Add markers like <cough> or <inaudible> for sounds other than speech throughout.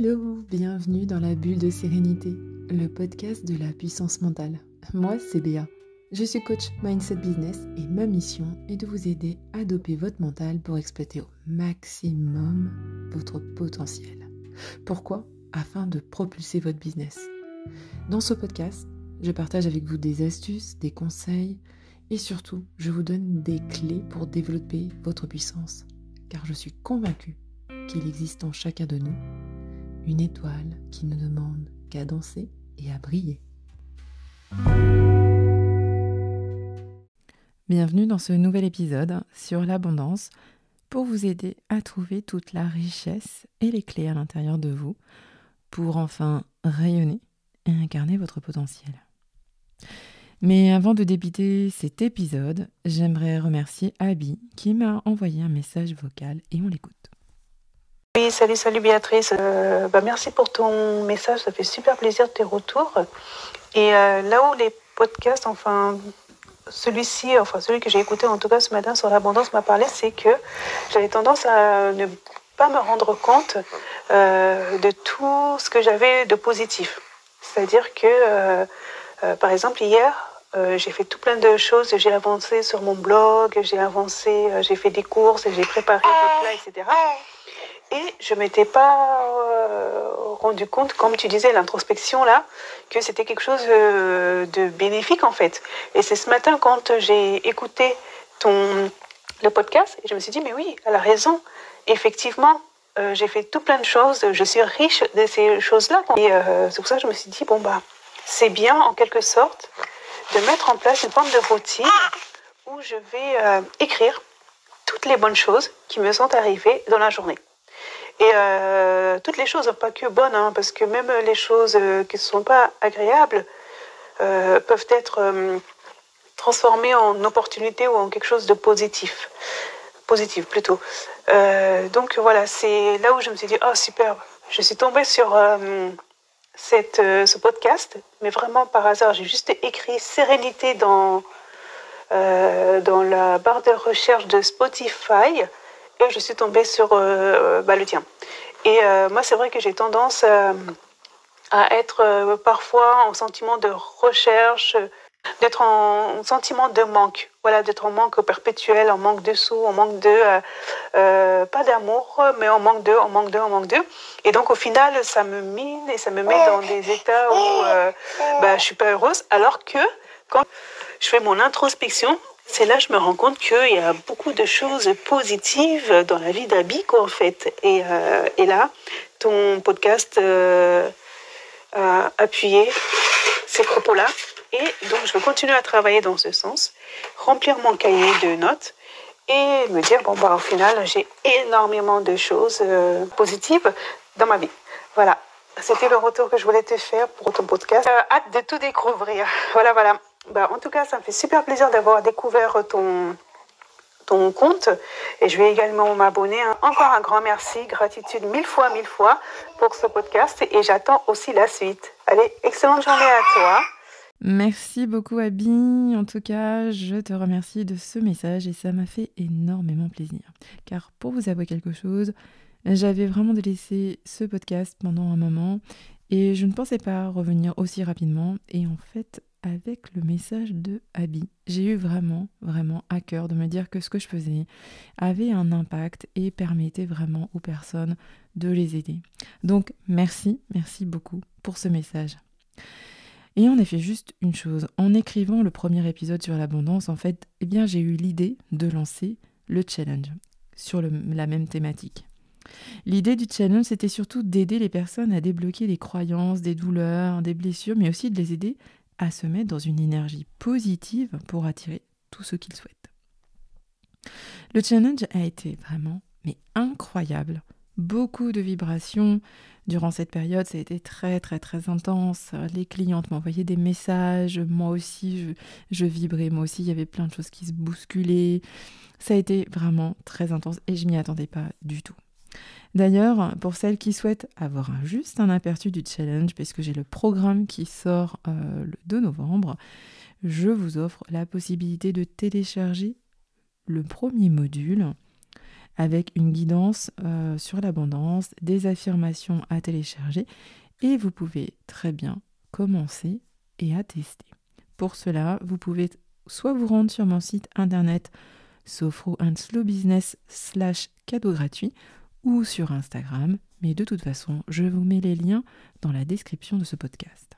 Hello, bienvenue dans la bulle de sérénité, le podcast de la puissance mentale. Moi, c'est Béa. Je suis coach Mindset Business et ma mission est de vous aider à doper votre mental pour exploiter au maximum votre potentiel. Pourquoi? Afin de propulser votre business. Dans ce podcast, je partage avec vous des astuces, des conseils et surtout, je vous donne des clés pour développer votre puissance. Car je suis convaincue qu'il existe en chacun de nous une étoile qui ne demande qu'à danser et à briller. Bienvenue dans ce nouvel épisode sur l'abondance pour vous aider à trouver toute la richesse et les clés à l'intérieur de vous pour enfin rayonner et incarner votre potentiel. Mais avant de débuter cet épisode, j'aimerais remercier Abby qui m'a envoyé un message vocal et on l'écoute. Oui, salut, salut Béatrice. Euh, bah, merci pour ton message, ça fait super plaisir tes retours. Et euh, là où les podcasts, enfin celui-ci, enfin celui que j'ai écouté en tout cas ce matin sur l'abondance m'a parlé, c'est que j'avais tendance à ne pas me rendre compte euh, de tout ce que j'avais de positif. C'est-à-dire que, par exemple, hier, j'ai fait tout plein de choses. J'ai avancé sur mon blog, j'ai avancé, j'ai fait des courses, j'ai préparé des plats, etc. Et je m'étais pas euh, rendu compte, comme tu disais, l'introspection là, que c'était quelque chose euh, de bénéfique en fait. Et c'est ce matin quand j'ai écouté ton le podcast, et je me suis dit mais oui, elle a raison. Effectivement, euh, j'ai fait tout plein de choses. Je suis riche de ces choses-là. Et c'est pour ça que je me suis dit bon bah c'est bien en quelque sorte de mettre en place une forme de routine où je vais écrire toutes les bonnes choses qui me sont arrivées dans la journée. Et euh, toutes les choses, pas que bonnes, hein, parce que même les choses euh, qui ne sont pas agréables euh, peuvent être transformées en opportunités ou en quelque chose de positif. Positif plutôt. donc voilà, c'est là où je me suis dit, oh super, je suis tombée sur ce podcast, mais vraiment par hasard, j'ai juste écrit sérénité dans, dans la barre de recherche de Spotify et je suis tombée sur euh, bah, le tien. Et euh, moi, c'est vrai que j'ai tendance euh, à être parfois en sentiment de recherche, d'être en sentiment de manque, voilà, d'être en manque perpétuel, en manque de sous, en manque de, pas d'amour, mais en manque de, en manque de, en manque de. Et donc au final, ça me mine et ça me met dans des états où bah, je suis pas heureuse, alors que quand je fais mon introspection, c'est là que je me rends compte qu'il y a beaucoup de choses positives dans la vie d'Abico, en fait. Et, euh, et, là, ton podcast euh, a appuyé ces propos-là. Et donc, je vais continuer à travailler dans ce sens, remplir mon cahier de notes et me dire, bon, bah, au final, j'ai énormément de choses euh, positives dans ma vie. Voilà. C'était le retour que je voulais te faire pour ton podcast. hâte de tout découvrir. <laughs> Voilà, voilà. Bah, en tout cas, ça me fait super plaisir d'avoir découvert ton, ton compte et je vais également m'abonner. Encore un grand merci, gratitude mille fois, mille fois pour ce podcast et j'attends aussi la suite. Allez, excellente journée à toi. Merci beaucoup Abby. En tout cas, je te remercie de ce message et ça m'a fait énormément plaisir. Car pour vous avouer quelque chose, j'avais vraiment délaissé ce podcast pendant un moment et je ne pensais pas revenir aussi rapidement. Et en fait, avec le message de Abby. J'ai eu vraiment, vraiment à cœur de me dire que ce que je faisais avait un impact et permettait vraiment aux personnes de les aider. Donc merci, merci beaucoup pour ce message. Et en effet, juste une chose, en écrivant le premier épisode sur l'abondance, en fait, eh bien, j'ai eu l'idée de lancer le challenge sur la même thématique. L'idée du challenge, c'était surtout d'aider les personnes à débloquer des croyances, des douleurs, des blessures, mais aussi de les aider à se mettre dans une énergie positive pour attirer tout ce qu'ils souhaitent. Le challenge a été vraiment mais incroyable. Beaucoup de vibrations durant cette période, ça a été très très très intense. Les clientes m'envoyaient des messages, moi aussi je, vibrais, moi aussi il y avait plein de choses qui se bousculaient. Ça a été vraiment très intense et je m'y attendais pas du tout. D'ailleurs, pour celles qui souhaitent avoir juste un aperçu du challenge, puisque j'ai le programme qui sort euh, le 2 novembre, je vous offre la possibilité de télécharger le premier module avec une guidance euh, sur l'abondance, des affirmations à télécharger et vous pouvez très bien commencer et à tester. Pour cela, vous pouvez soit vous rendre sur mon site internet Sofro and Slow Business slash cadeau gratuit ou sur Instagram, mais de toute façon, je vous mets les liens dans la description de ce podcast.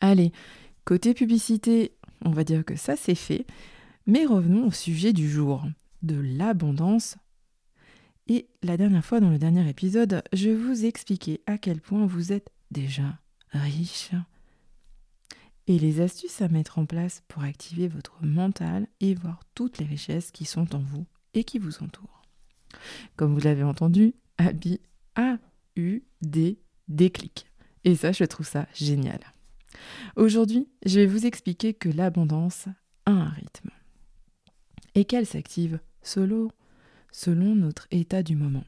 Allez, côté publicité, on va dire que ça c'est fait, mais revenons au sujet du jour, de l'abondance. Et la dernière fois, dans le dernier épisode, je vous expliquais à quel point vous êtes déjà riche et les astuces à mettre en place pour activer votre mental et voir toutes les richesses qui sont en vous et qui vous entourent. Comme vous l'avez entendu, Abby a eu des déclics. Et ça, je trouve ça génial. Aujourd'hui, je vais vous expliquer que l'abondance a un rythme et qu'elle s'active solo selon notre état du moment.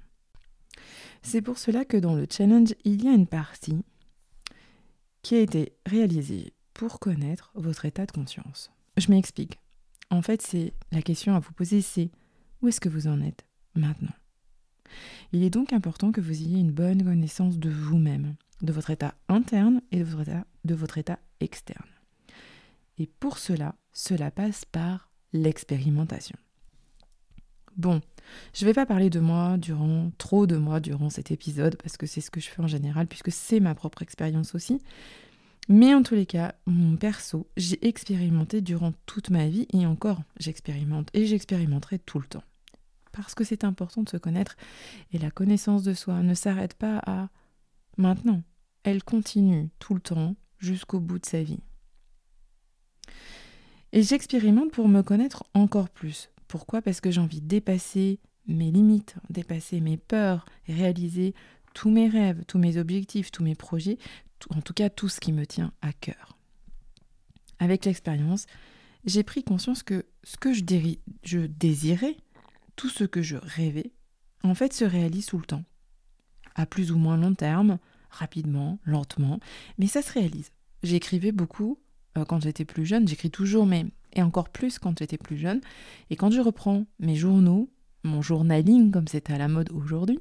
C'est pour cela que dans le challenge, il y a une partie qui a été réalisée pour connaître votre état de conscience. Je m'explique. En fait, c'est la question à vous poser, c'est où est-ce que vous en êtes? Maintenant Il est donc important que vous ayez une bonne connaissance de vous-même, de votre état interne et de votre état, externe. Et pour cela, cela passe par l'expérimentation. Bon, je ne vais pas parler de moi durant trop de moi durant cet épisode parce que c'est ce que je fais en général puisque c'est ma propre expérience aussi. Mais en tous les cas, mon perso, j'ai expérimenté durant toute ma vie et encore, j'expérimente et j'expérimenterai tout le temps. Parce que c'est important de se connaître et la connaissance de soi ne s'arrête pas à maintenant. Elle continue tout le temps jusqu'au bout de sa vie. Et j'expérimente pour me connaître encore plus. Pourquoi? Parce que j'ai envie de dépasser mes limites, dépasser mes peurs, réaliser tous mes rêves, tous mes objectifs, tous mes projets, en tout cas tout ce qui me tient à cœur. Avec l'expérience, j'ai pris conscience que ce que je, je désirais, tout ce que je rêvais, en fait se réalise tout le temps. À plus ou moins long terme, rapidement, lentement, mais ça se réalise. J'écrivais beaucoup euh, quand j'étais plus jeune, j'écris toujours, mais et encore plus quand j'étais plus jeune. Et quand je reprends mes journaux, mon journaling comme c'est à la mode aujourd'hui,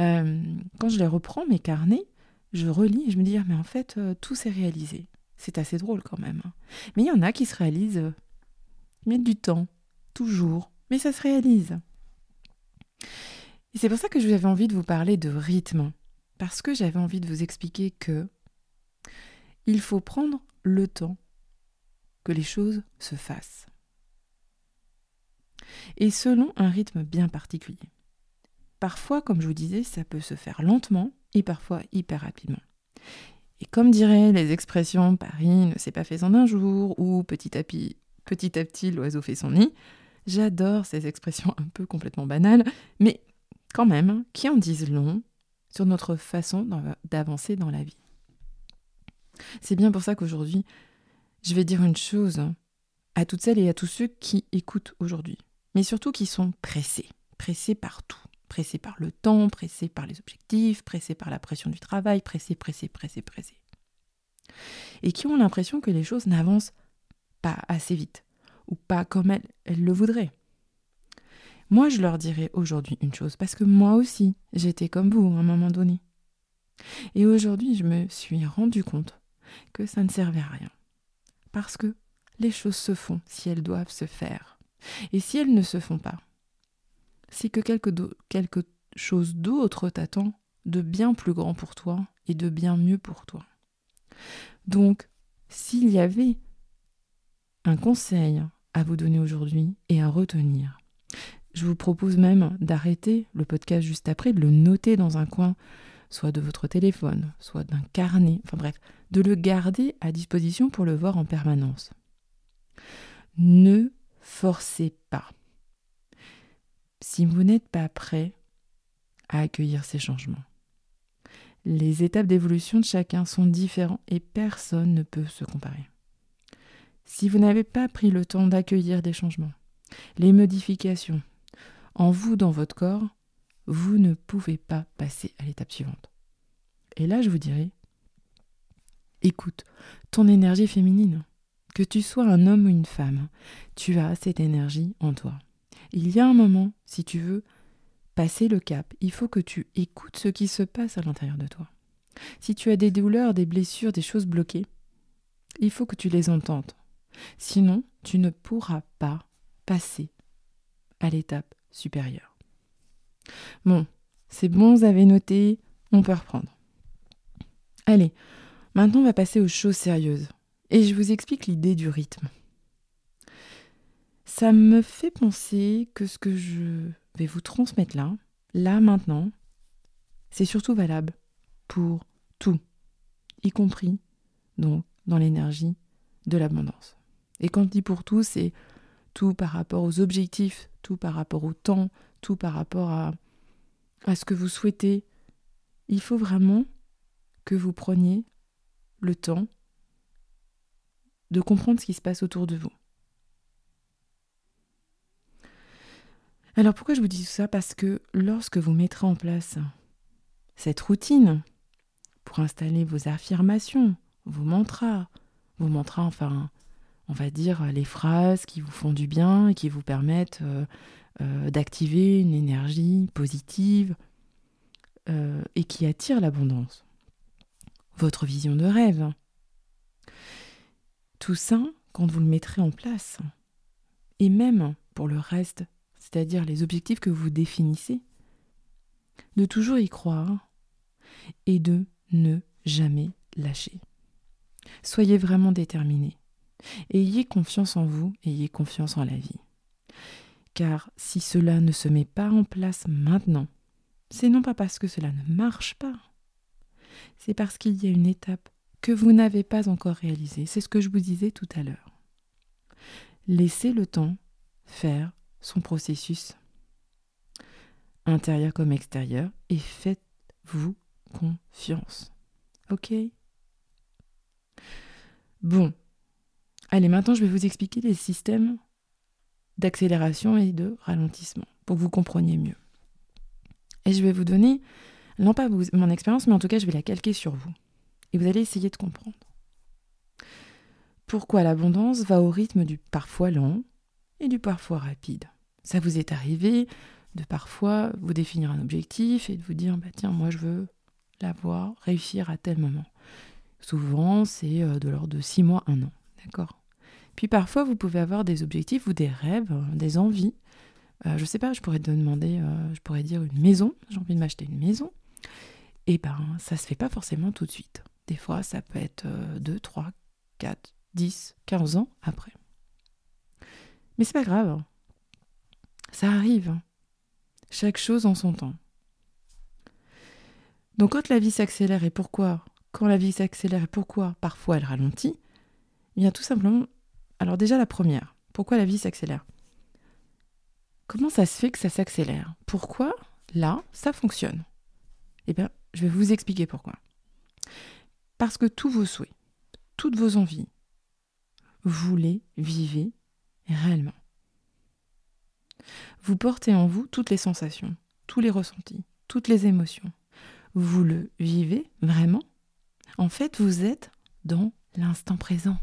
euh, quand je les reprends, mes carnets, je relis et je me dis, ah, mais en fait, euh, tout s'est réalisé. C'est assez drôle quand même. Hein. Mais il y en a qui se réalisent, mettent du temps, toujours, mais ça se réalise. C'est pour ça que j'avais envie de vous parler de rythme, parce que j'avais envie de vous expliquer que il faut prendre le temps que les choses se fassent. Et selon un rythme bien particulier. Parfois, comme je vous disais, ça peut se faire lentement et parfois hyper rapidement. Et comme diraient les expressions Paris ne s'est pas fait en un jour ou petit à petit, petit, à petit l'oiseau fait son nid, j'adore ces expressions un peu complètement banales, mais quand même qui en disent long sur notre façon d'avancer dans la vie? C'est bien pour ça qu'aujourd'hui, je vais dire une chose à toutes celles et à tous ceux qui écoutent aujourd'hui, mais surtout qui sont pressés, pressés par tout pressé par le temps, pressé par les objectifs, pressé par la pression du travail, pressé, pressé, pressé, pressé. Et qui ont l'impression que les choses n'avancent pas assez vite, ou pas comme elles, elles le voudraient. Moi, je leur dirais aujourd'hui une chose, parce que moi aussi, j'étais comme vous à un moment donné. Et aujourd'hui, je me suis rendu compte que ça ne servait à rien. Parce que les choses se font si elles doivent se faire. Et si elles ne se font pas, c'est que quelque, quelque chose d'autre t'attend de bien plus grand pour toi et de bien mieux pour toi. Donc, s'il y avait un conseil à vous donner aujourd'hui et à retenir, je vous propose même d'arrêter le podcast juste après, de le noter dans un coin, soit de votre téléphone, soit d'un carnet, enfin bref, de le garder à disposition pour le voir en permanence. Ne forcez pas si vous n'êtes pas prêt à accueillir ces changements. Les étapes d'évolution de chacun sont différentes et personne ne peut se comparer. Si vous n'avez pas pris le temps d'accueillir des changements, les modifications en vous, dans votre corps, vous ne pouvez pas passer à l'étape suivante. Et là, je vous dirais, écoute, ton énergie féminine, que tu sois un homme ou une femme, tu as cette énergie en toi. Il y a un moment, si tu veux, passer le cap, il faut que tu écoutes ce qui se passe à l'intérieur de toi. Si tu as des douleurs, des blessures, des choses bloquées, il faut que tu les entendes. Sinon, tu ne pourras pas passer à l'étape supérieure. Bon, c'est bon, vous avez noté, on peut reprendre. Allez, maintenant on va passer aux choses sérieuses. Et je vous explique l'idée du rythme. Ça me fait penser que ce que je vais vous transmettre là, là maintenant, c'est surtout valable pour tout, y compris donc dans l'énergie de l'abondance. Et quand je dis pour tout, c'est tout par rapport aux objectifs, tout par rapport au temps, tout par rapport à, à ce que vous souhaitez. Il faut vraiment que vous preniez le temps de comprendre ce qui se passe autour de vous. Alors pourquoi je vous dis tout ça? Parce que lorsque vous mettrez en place cette routine pour installer vos affirmations, vos mantras, vos mantras, enfin, on va dire les phrases qui vous font du bien et qui vous permettent euh, euh, d'activer une énergie positive euh, et qui attire l'abondance. Votre vision de rêve. Tout ça, quand vous le mettrez en place, et même pour le reste c'est-à-dire les objectifs que vous définissez, de toujours y croire et de ne jamais lâcher. Soyez vraiment déterminés. Ayez confiance en vous, ayez confiance en la vie. Car si cela ne se met pas en place maintenant, c'est non pas parce que cela ne marche pas, c'est parce qu'il y a une étape que vous n'avez pas encore réalisée. C'est ce que je vous disais tout à l'heure. Laissez le temps faire son processus, intérieur comme extérieur, et faites-vous confiance. Ok? Bon. Allez, maintenant je vais vous expliquer les systèmes d'accélération et de ralentissement pour que vous compreniez mieux. Et je vais vous donner, non pas mon expérience, mais en tout cas je vais la calquer sur vous. Et vous allez essayer de comprendre. Pourquoi l'abondance va au rythme du parfois lent et du parfois rapide? Ça vous est arrivé de parfois vous définir un objectif et de vous dire bah tiens moi je veux l'avoir, réussir à tel moment. Souvent c'est euh, de l'ordre de six mois, un an, d'accord. Puis parfois vous pouvez avoir des objectifs ou des rêves, euh, des envies. Euh, je sais pas, je pourrais te demander, je pourrais dire une maison, j'ai envie de m'acheter une maison. Et eh ben ça se fait pas forcément tout de suite. Des fois ça peut être 2, 3, 4, 10, 15 ans après. Mais c'est pas grave, hein. Ça arrive. Hein. Chaque chose en son temps. Donc quand la vie s'accélère et pourquoi Quand la vie s'accélère et pourquoi parfois elle ralentit Il y tout simplement... Alors déjà la première, pourquoi la vie s'accélère? Comment ça se fait que ça s'accélère? Pourquoi là ça fonctionne? Eh bien, je vais vous expliquer pourquoi. Parce que tous vos souhaits, toutes vos envies, vous les vivez réellement. Vous portez en vous toutes les sensations, tous les ressentis, toutes les émotions. Vous le vivez vraiment? En fait, vous êtes dans l'instant présent.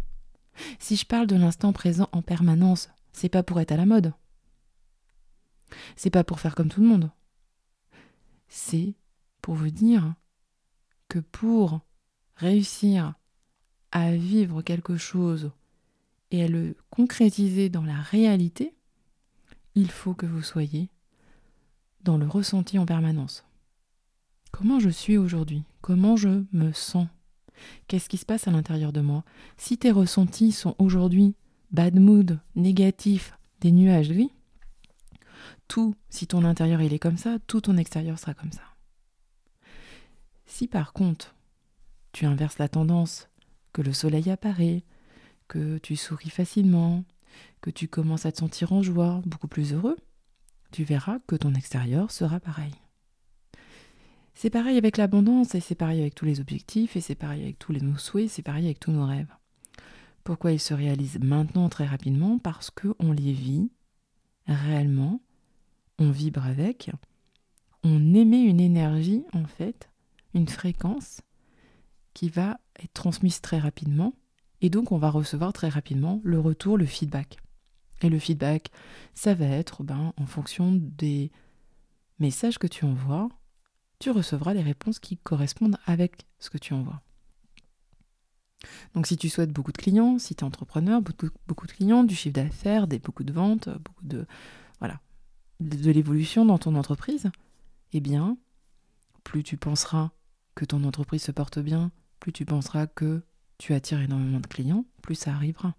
Si je parle de l'instant présent en permanence, c'est pas pour être à la mode. C'est pas pour faire comme tout le monde. C'est pour vous dire que pour réussir à vivre quelque chose et à le concrétiser dans la réalité, il faut que vous soyez dans le ressenti en permanence. Comment je suis aujourd'hui? Comment je me sens? Qu'est-ce qui se passe à l'intérieur de moi? Si tes ressentis sont aujourd'hui bad mood, négatif, des nuages de vie, tout, si ton intérieur il est comme ça, tout ton extérieur sera comme ça. Si par contre, tu inverses la tendance, que le soleil apparaît, que tu souris facilement, que tu commences à te sentir en joie, beaucoup plus heureux, tu verras que ton extérieur sera pareil. C'est pareil avec l'abondance, et c'est pareil avec tous les objectifs, et c'est pareil avec tous nos souhaits, c'est pareil avec tous nos rêves. Pourquoi ils se réalisent maintenant très rapidement? Parce qu'on les vit réellement, on vibre avec, on émet une énergie en fait, une fréquence qui va être transmise très rapidement, et donc on va recevoir très rapidement le retour, le feedback. Et le feedback, ça va être ben, en fonction des message que tu envoies, tu recevras les réponses qui correspondent avec ce que tu envoies. Donc si tu souhaites beaucoup de clients, si tu es entrepreneur, beaucoup, de clients, du chiffre d'affaires, des, beaucoup de ventes, beaucoup de voilà, de, l'évolution dans ton entreprise, eh bien, plus tu penseras que ton entreprise se porte bien, plus tu penseras que tu attires énormément de clients, plus ça arrivera.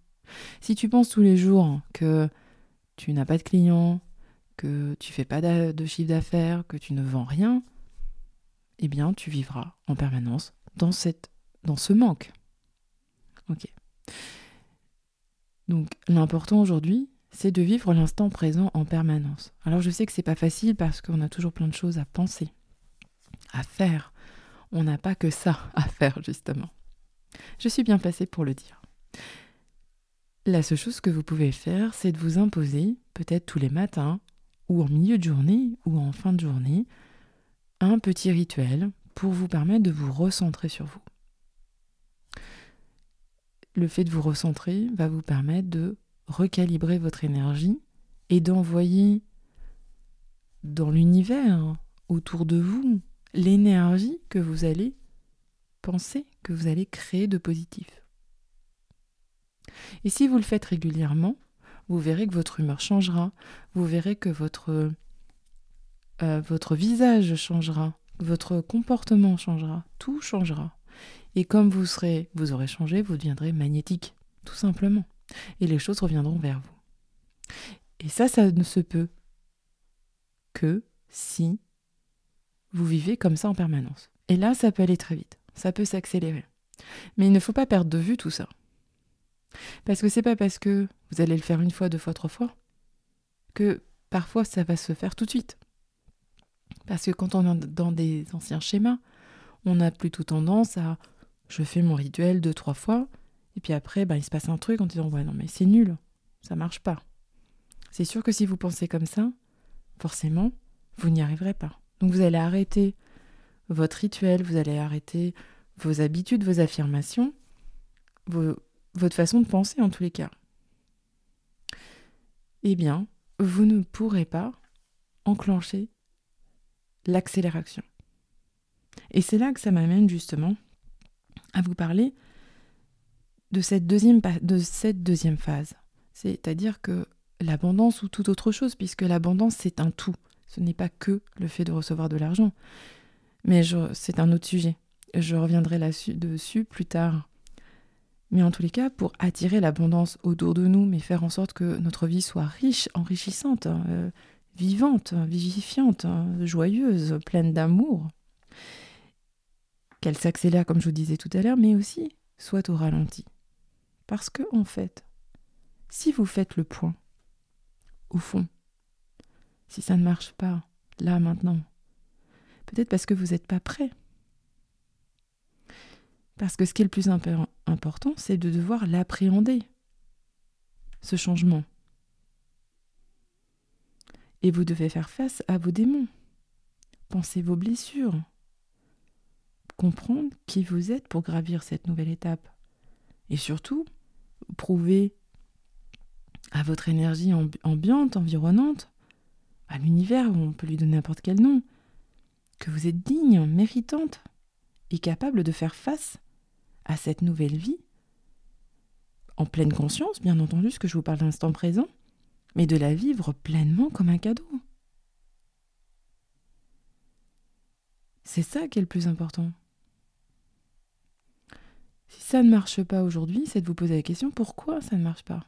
Si tu penses tous les jours que tu n'as pas de clients, que tu fais pas de chiffre d'affaires, que tu ne vends rien, eh bien, tu vivras en permanence dans, cette, dans ce manque. Ok. Donc, l'important aujourd'hui, c'est de vivre l'instant présent en permanence. Alors, je sais que c'est pas facile parce qu'on a toujours plein de choses à penser, à faire. On n'a pas que ça <laughs> à faire, justement. Je suis bien placée pour le dire. La seule chose que vous pouvez faire, c'est de vous imposer, peut-être tous les matins, ou en milieu de journée, ou en fin de journée, un petit rituel pour vous permettre de vous recentrer sur vous. Le fait de vous recentrer va vous permettre de recalibrer votre énergie et d'envoyer dans l'univers autour de vous l'énergie que vous allez penser, que vous allez créer de positif. Et si vous le faites régulièrement, vous verrez que votre humeur changera, vous verrez que votre euh, votre visage changera, votre comportement changera, tout changera. Et comme vous serez, vous aurez changé, vous deviendrez magnétique, tout simplement. Et les choses reviendront vers vous. Et ça, ça ne se peut que si vous vivez comme ça en permanence. Et là, ça peut aller très vite, ça peut s'accélérer. Mais il ne faut pas perdre de vue tout ça. Parce que c'est pas parce que vous allez le faire une fois, deux fois, trois fois, que parfois ça va se faire tout de suite. Parce que quand on est dans des anciens schémas, on a plutôt tendance à je fais mon rituel deux, trois fois, et puis après, ben, il se passe un truc en disant ouais, non, mais c'est nul, ça marche pas. C'est sûr que si vous pensez comme ça, forcément, vous n'y arriverez pas. Donc vous allez arrêter votre rituel, vous allez arrêter vos habitudes, vos affirmations, votre façon de penser en tous les cas. Eh bien, vous ne pourrez pas enclencher l'accélération. Et c'est là que ça m'amène justement à vous parler de cette deuxième, phase. C'est-à-dire que l'abondance ou toute autre chose, puisque l'abondance c'est un tout. Ce n'est pas que le fait de recevoir de l'argent. Mais c'est un autre sujet. Je reviendrai là-dessus plus tard. Mais en tous les cas, pour attirer l'abondance autour de nous, mais faire en sorte que notre vie soit riche, enrichissante, euh, vivante, vivifiante, joyeuse, pleine d'amour, qu'elle s'accélère comme je vous disais tout à l'heure, mais aussi soit au ralenti. Parce que, en fait, si vous faites le point, au fond, si ça ne marche pas, là, maintenant, peut-être parce que vous n'êtes pas prêt. Parce que ce qui est le plus important, c'est de devoir l'appréhender, ce changement. Et vous devez faire face à vos démons. Pensez vos blessures. Comprendre qui vous êtes pour gravir cette nouvelle étape. Et surtout, prouver à votre énergie ambiante, environnante, à l'univers, on peut lui donner n'importe quel nom, que vous êtes digne, méritante et capable de faire face à cette nouvelle vie, en pleine conscience, bien entendu, ce que je vous parle d'instant présent, mais de la vivre pleinement comme un cadeau. C'est ça qui est le plus important. Si ça ne marche pas aujourd'hui, c'est de vous poser la question pourquoi ça ne marche pas?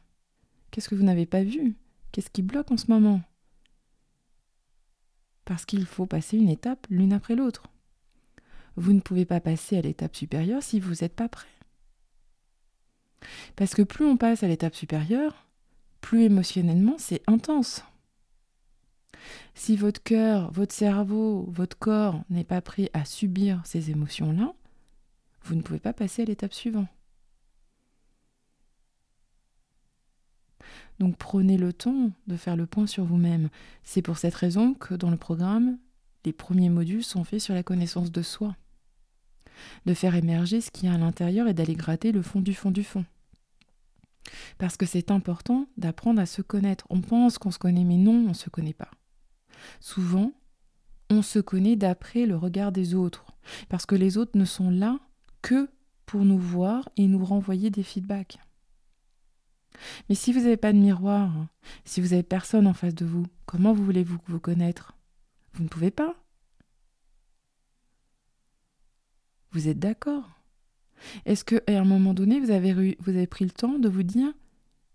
Qu'est-ce que vous n'avez pas vu? Qu'est-ce qui bloque en ce moment? Parce qu'il faut passer une étape l'une après l'autre. Vous ne pouvez pas passer à l'étape supérieure si vous n'êtes pas prêt. Parce que plus on passe à l'étape supérieure, plus émotionnellement c'est intense. Si votre cœur, votre cerveau, votre corps n'est pas prêt à subir ces émotions-là, vous ne pouvez pas passer à l'étape suivante. Donc prenez le temps de faire le point sur vous-même. C'est pour cette raison que dans le programme, les premiers modules sont faits sur la connaissance de soi. De faire émerger ce qu'il y a à l'intérieur et d'aller gratter le fond du fond du fond. Parce que c'est important d'apprendre à se connaître. On pense qu'on se connaît, mais non, on ne se connaît pas. Souvent, on se connaît d'après le regard des autres. Parce que les autres ne sont là que pour nous voir et nous renvoyer des feedbacks. Mais si vous n'avez pas de miroir, si vous n'avez personne en face de vous, comment voulez-vous vous connaître? Vous ne pouvez pas. Vous êtes d'accord? Est-ce qu'à un moment donné, vous avez, vous avez pris le temps de vous dire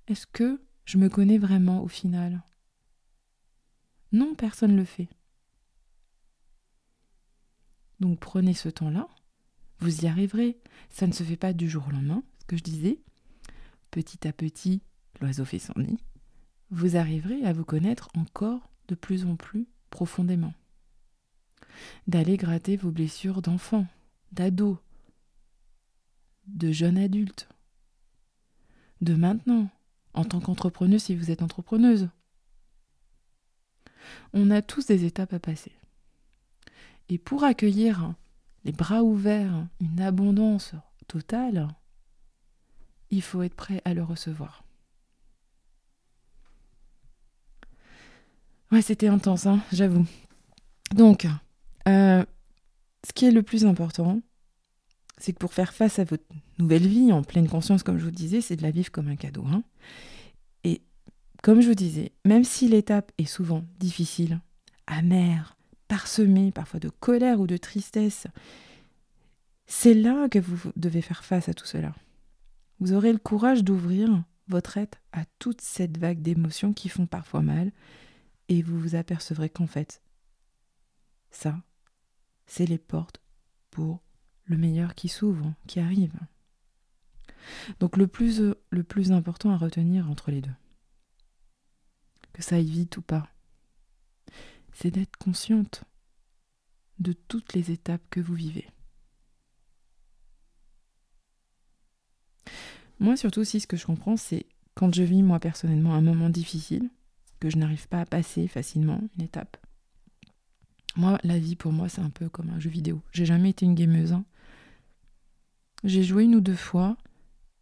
est-ce que je me connais vraiment au final? Non, personne ne le fait. Donc prenez ce temps-là, vous y arriverez. Ça ne se fait pas du jour au lendemain, ce que je disais. Petit à petit, l'oiseau fait son nid. Vous arriverez à vous connaître encore de plus en plus profondément. D'aller gratter vos blessures d'enfant, d'ado, de jeune adulte, de maintenant, en tant qu'entrepreneuse si vous êtes entrepreneuse. On a tous des étapes à passer. Et pour accueillir les bras ouverts une abondance totale, il faut être prêt à le recevoir. Ouais, c'était intense, hein, j'avoue. Donc, euh, ce qui est le plus important, c'est que pour faire face à votre nouvelle vie en pleine conscience, comme je vous disais, c'est de la vivre comme un cadeau. Hein. Et comme je vous disais, même si l'étape est souvent difficile, amère, parsemé parfois de colère ou de tristesse, c'est là que vous devez faire face à tout cela. Vous aurez le courage d'ouvrir votre être à toute cette vague d'émotions qui font parfois mal, et vous vous apercevrez qu'en fait, ça, c'est les portes pour le meilleur qui s'ouvre, qui arrive. Donc le plus, le plus important à retenir entre les deux, que ça aille vite ou pas, c'est d'être consciente de toutes les étapes que vous vivez. Moi, surtout, aussi, ce que je comprends, c'est quand je vis, moi, personnellement, un moment difficile, que je n'arrive pas à passer facilement une étape. Moi, la vie, pour moi, c'est un peu comme un jeu vidéo. J'ai jamais été une gameuse. Hein. J'ai joué une ou deux fois,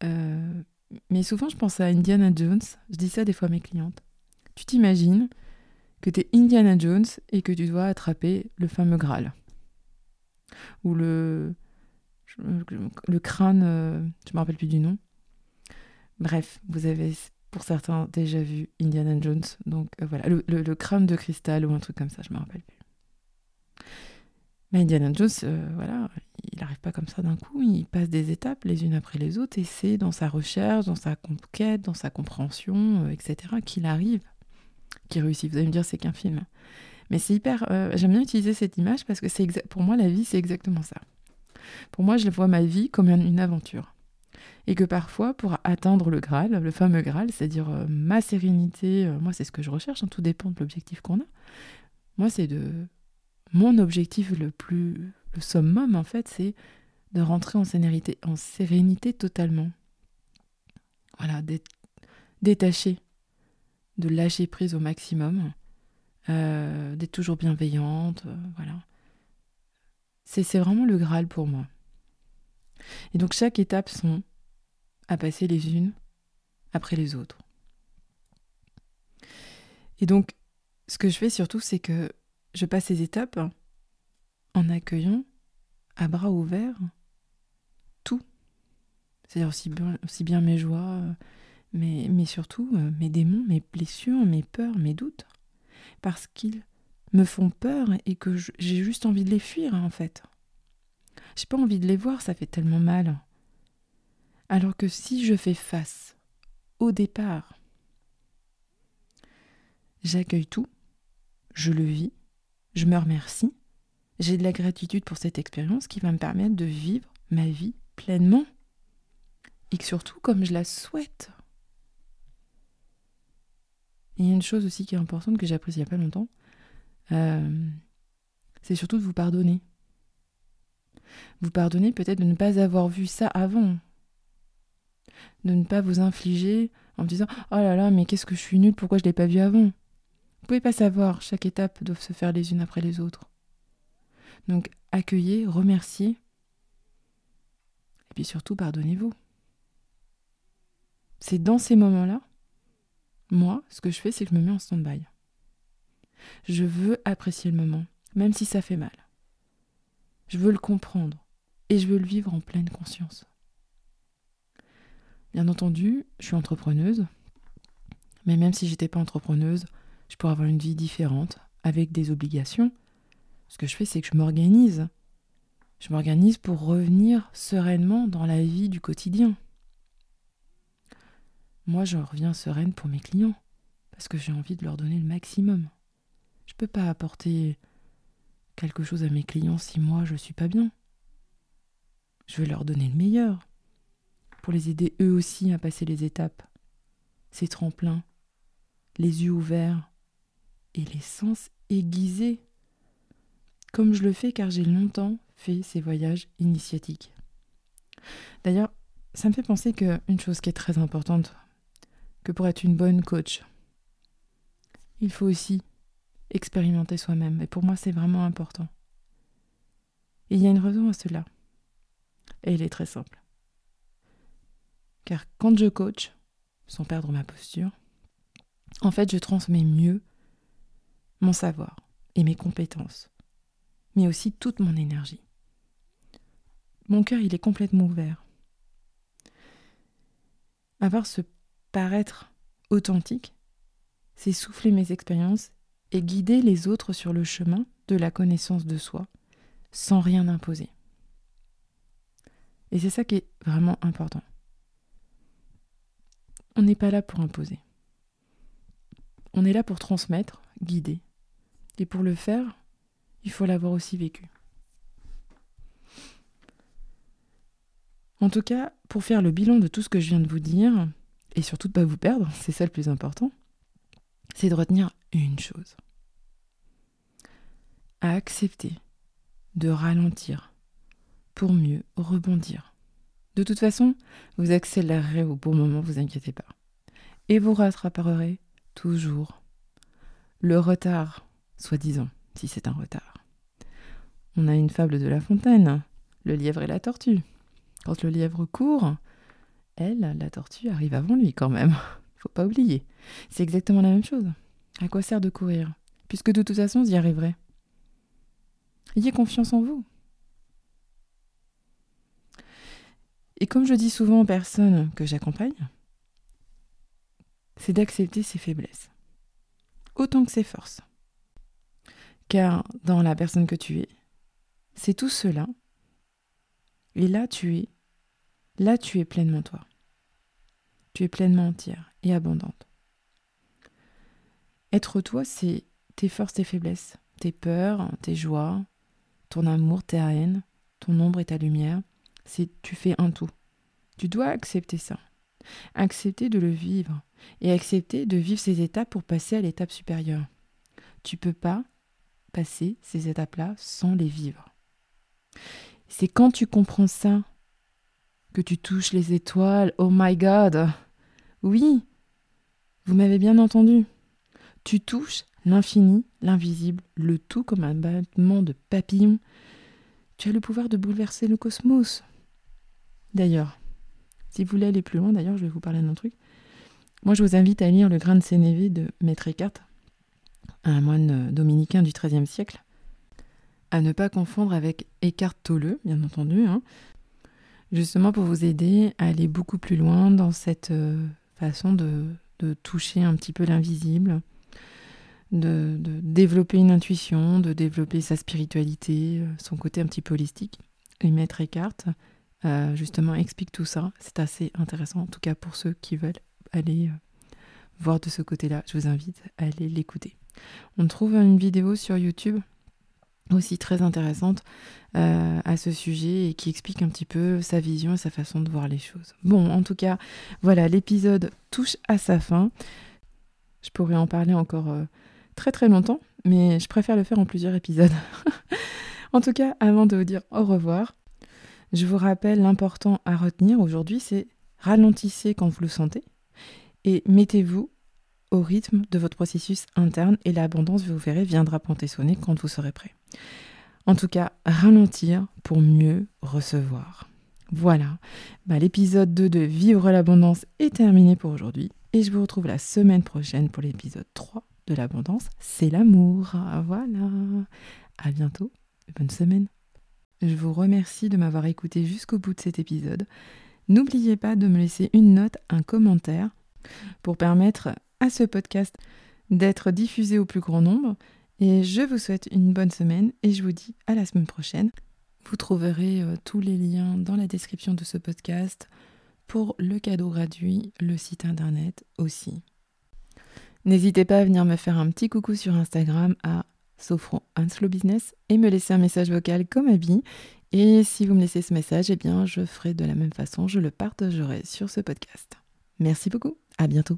euh, mais souvent, je pense à Indiana Jones. Je dis ça des fois à mes clientes. Tu t'imagines que tu es Indiana Jones et que tu dois attraper le fameux Graal. Ou le, le crâne, euh, je me rappelle plus du nom. Bref, vous avez pour certains déjà vu Indiana Jones, donc euh, voilà, le, crâne de cristal ou un truc comme ça, je me rappelle plus. Mais Indiana Jones, voilà, il n'arrive pas comme ça d'un coup, il passe des étapes les unes après les autres et c'est dans sa recherche, dans sa conquête, dans sa compréhension, etc., qu'il arrive qui réussit. Vous allez me dire, c'est qu'un film. Mais c'est hyper. Euh, j'aime bien utiliser cette image parce que c'est pour moi, la vie, c'est exactement ça. Pour moi, je vois ma vie comme une aventure. Et que parfois, pour atteindre le Graal, le fameux Graal, c'est-à-dire euh, ma sérénité, euh, moi, c'est ce que je recherche, hein, tout dépend de l'objectif qu'on a. Moi, c'est de. Mon objectif le plus. Le summum, en fait, c'est de rentrer en sérénité, en sérénité totalement. Voilà, d'être détaché de lâcher prise au maximum, euh, d'être toujours bienveillante, euh, voilà. C'est vraiment le Graal pour moi. Et donc chaque étape sont à passer les unes après les autres. Et donc, ce que je fais surtout, c'est que je passe ces étapes en accueillant à bras ouverts tout. C'est-à-dire aussi bien, mes joies, mais, mais surtout euh, mes démons, mes blessures, mes peurs, mes doutes. Parce qu'ils me font peur et que j'ai juste envie de les fuir, en fait. J'ai pas envie de les voir, ça fait tellement mal. Alors que si je fais face au départ, j'accueille tout, je le vis, je me remercie, j'ai de la gratitude pour cette expérience qui va me permettre de vivre ma vie pleinement et que surtout comme je la souhaite il y a une chose aussi qui est importante que j'ai apprise il n'y a pas longtemps, euh, c'est surtout de vous pardonner. Vous pardonner peut-être de ne pas avoir vu ça avant. De ne pas vous infliger en disant Oh là là, mais qu'est-ce que je suis nulle, pourquoi je ne l'ai pas vu avant? Vous pouvez pas savoir, chaque étape doit se faire les unes après les autres. Donc accueillez, remerciez, et puis surtout pardonnez-vous. C'est dans ces moments-là moi, ce que je fais, c'est que je me mets en stand-by. Je veux apprécier le moment. même si ça fait mal. Je veux le comprendre et je veux le vivre en pleine conscience. Bien entendu, je suis entrepreneuse, mais même si j'étais pas entrepreneuse, je pourrais avoir une vie différente, avec des obligations. Ce que je fais, c'est que je m'organise. Je m'organise pour revenir sereinement dans la vie du quotidien. Moi, je reviens sereine pour mes clients, parce que j'ai envie de leur donner le maximum. Je ne peux pas apporter quelque chose à mes clients si moi je ne suis pas bien. Je veux leur donner le meilleur, pour les aider eux aussi à passer les étapes, ces tremplins, les yeux ouverts et les sens aiguisés, comme je le fais car j'ai longtemps fait ces voyages initiatiques. D'ailleurs, ça me fait penser qu'une chose qui est très importante, que pour être une bonne coach, il faut aussi expérimenter soi-même. Et pour moi, c'est vraiment important. Et il y a une raison à cela. Et elle est très simple. Car quand je coach, sans perdre ma posture, en fait, je transmets mieux mon savoir et mes compétences, mais aussi toute mon énergie. Mon cœur, il est complètement ouvert. Avoir ce paraître authentique, c'est souffler mes expériences et guider les autres sur le chemin de la connaissance de soi, sans rien imposer. Et c'est ça qui est vraiment important. On n'est pas là pour imposer. On est là pour transmettre, guider. Et pour le faire, il faut l'avoir aussi vécu. En tout cas, pour faire le bilan de tout ce que je viens de vous dire, et surtout de ne pas vous perdre, <laughs> c'est ça le plus important, c'est de retenir une chose. À accepter de ralentir pour mieux rebondir. De toute façon, vous accélérerez au bon moment, vous inquiétez pas. Et vous rattraperez toujours le retard, soi-disant, si c'est un retard. On a une fable de La Fontaine, le lièvre et la tortue. Quand le lièvre court, elle, la tortue, arrive avant lui quand même. <laughs> Faut pas oublier. C'est exactement la même chose. À quoi sert de courir? Puisque de toute façon, vous y arriverez. Ayez confiance en vous. Et comme je dis souvent aux personnes que j'accompagne, c'est d'accepter ses faiblesses, autant que ses forces. Car dans la personne que tu es, c'est tout cela. Et là, tu es, là, tu es pleinement toi. Tu es pleinement entière et abondante. Être toi, c'est tes forces, tes faiblesses, tes peurs, tes joies, ton amour, ta haine, ton ombre et ta lumière. C'est tu fais un tout. Tu dois accepter ça. Accepter de le vivre et accepter de vivre ces étapes pour passer à l'étape supérieure. Tu peux pas passer ces étapes-là sans les vivre. C'est quand tu comprends ça que tu touches les étoiles. Oh my god. Oui. Vous m'avez bien entendu. Tu touches l'infini, l'invisible, le tout comme un battement de papillon. Tu as le pouvoir de bouleverser le cosmos. D'ailleurs, si vous voulez aller plus loin, d'ailleurs, je vais vous parler d'un truc. Moi, je vous invite à lire Le grain de Sénévé de Maître Eckhart, un moine dominicain du XIIIe siècle. À ne pas confondre avec Eckhart Tolle, bien entendu, hein. justement pour vous aider à aller beaucoup plus loin dans cette euh, façon de, toucher un petit peu l'invisible, de, développer une intuition, de développer sa spiritualité, euh, son côté un petit peu holistique. Et Maître Eckhart, euh, justement, explique tout ça. C'est assez intéressant, en tout cas pour ceux qui veulent aller voir de ce côté-là. Je vous invite à aller l'écouter. On trouve une vidéo sur YouTube? Aussi très intéressante euh, à ce sujet et qui explique un petit peu sa vision et sa façon de voir les choses. Bon, en tout cas, voilà, l'épisode touche à sa fin. Je pourrais en parler encore très très longtemps, mais je préfère le faire en plusieurs épisodes. <laughs> en tout cas, avant de vous dire au revoir, je vous rappelle l'important à retenir aujourd'hui, c'est ralentissez quand vous le sentez et mettez-vous au rythme de votre processus interne et l'abondance, vous verrez, viendra sonner quand vous serez prêt. En tout cas, ralentir pour mieux recevoir. Voilà, bah, l'épisode 2 de Vivre l'abondance est terminé pour aujourd'hui et je vous retrouve la semaine prochaine pour l'épisode 3 de l'abondance, c'est l'amour. Voilà. À bientôt. Bonne semaine. Je vous remercie de m'avoir écouté jusqu'au bout de cet épisode. N'oubliez pas de me laisser une note, un commentaire pour permettre à ce podcast d'être diffusé au plus grand nombre. Et je vous souhaite une bonne semaine et je vous dis à la semaine prochaine. Vous trouverez euh, tous les liens dans la description de ce podcast pour le cadeau gratuit, le site internet aussi. N'hésitez pas à venir me faire un petit coucou sur Instagram à Sofro Slow Business et me laisser un message vocal comme Abby. Et si vous me laissez ce message, eh bien, je ferai de la même façon, je le partagerai sur ce podcast. Merci beaucoup, à bientôt.